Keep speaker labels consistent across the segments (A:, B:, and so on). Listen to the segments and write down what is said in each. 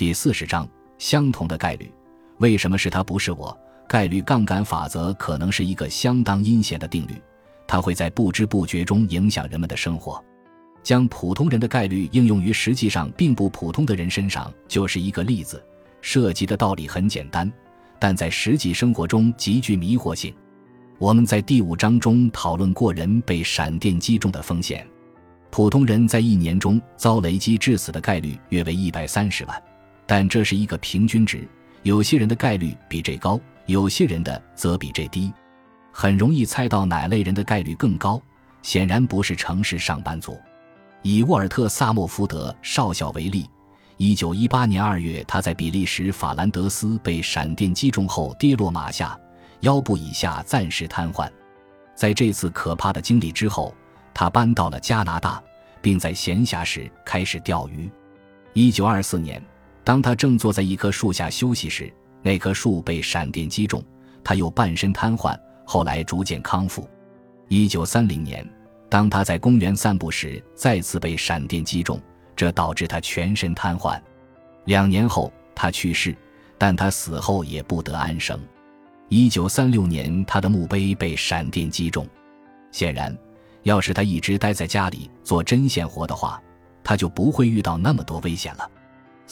A: 第四十章，相同的概率，为什么是他不是我？概率杠杆法则可能是一个相当阴险的定律，它会在不知不觉中影响人们的生活。将普通人的概率应用于实际上并不普通的人身上，就是一个例子。涉及的道理很简单，但在实际生活中极具迷惑性。我们在第五章中讨论过人被闪电击中的风险。普通人在一年中遭雷击致死的概率约为一百三十万，但这是一个平均值，有些人的概率比这高。有些人的则比这低，很容易猜到哪类人的概率更高。显然不是城市上班族。以沃尔特·萨默福德少校为例，一九一八年二月，他在比利时法兰德斯被闪电击中后跌落马下，腰部以下暂时瘫痪。在这次可怕的经历之后，他搬到了加拿大，并在闲暇时开始钓鱼。一九二四年，当他正坐在一棵树下休息时，那棵树被闪电击中，他又半身瘫痪，后来逐渐康复。一九三零年，当他在公园散步时，再次被闪电击中，这导致他全身瘫痪。两年后，他去世，但他死后也不得安生。一九三六年，他的墓碑被闪电击中。显然，要是他一直待在家里做针线活的话，他就不会遇到那么多危险了。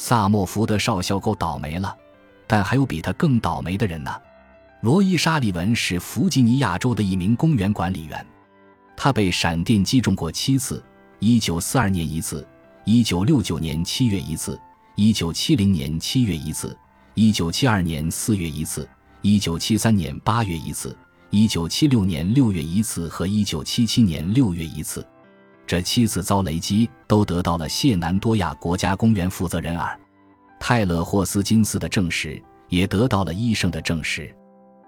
A: 萨默福德少校够倒霉了。但还有比他更倒霉的人呢。罗伊·沙利文是弗吉尼亚州的一名公园管理员，他被闪电击中过七次：1942年一次，1969年7月一次，1970年7月一次，1972年4月一次，1973年8月一次，1976年6月一次和1977年6月一次。这七次遭雷击都得到了谢南多亚国家公园负责人尔。泰勒·霍斯金斯的证实也得到了医生的证实，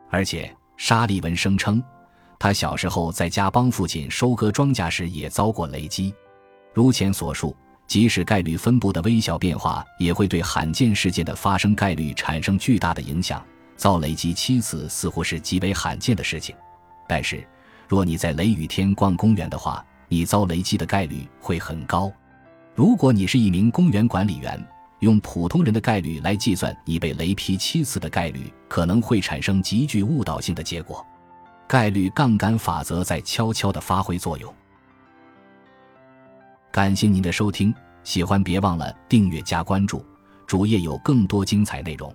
A: 而且沙利文声称，他小时候在家帮父亲收割庄稼时也遭过雷击。如前所述，即使概率分布的微小变化也会对罕见事件的发生概率产生巨大的影响。遭雷击七次似乎是极为罕见的事情，但是若你在雷雨天逛公园的话，你遭雷击的概率会很高。如果你是一名公园管理员，用普通人的概率来计算你被雷劈七次的概率，可能会产生极具误导性的结果。概率杠杆法则在悄悄地发挥作用。感谢您的收听，喜欢别忘了订阅加关注，主页有更多精彩内容。